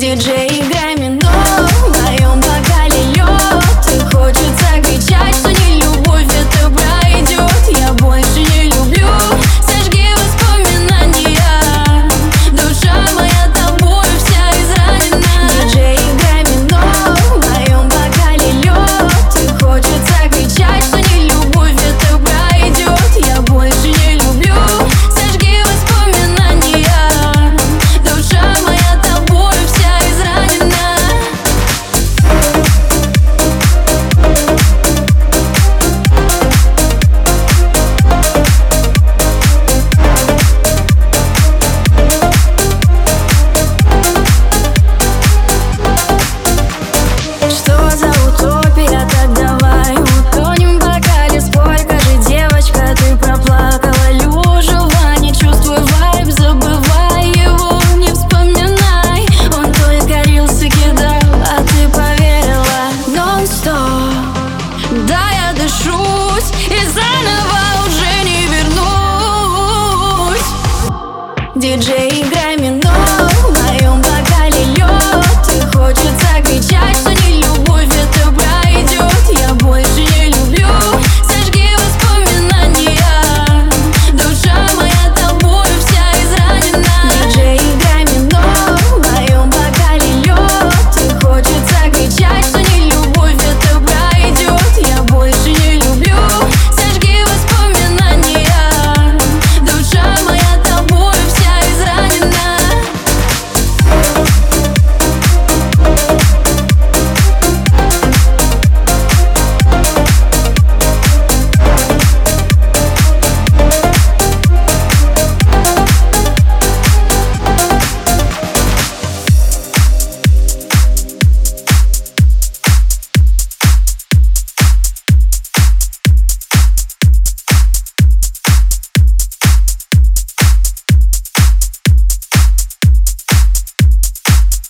Диджей играй минут распишусь И заново уже не вернусь. Диджей, играй минут В моем бокале лед И хочется кричать, что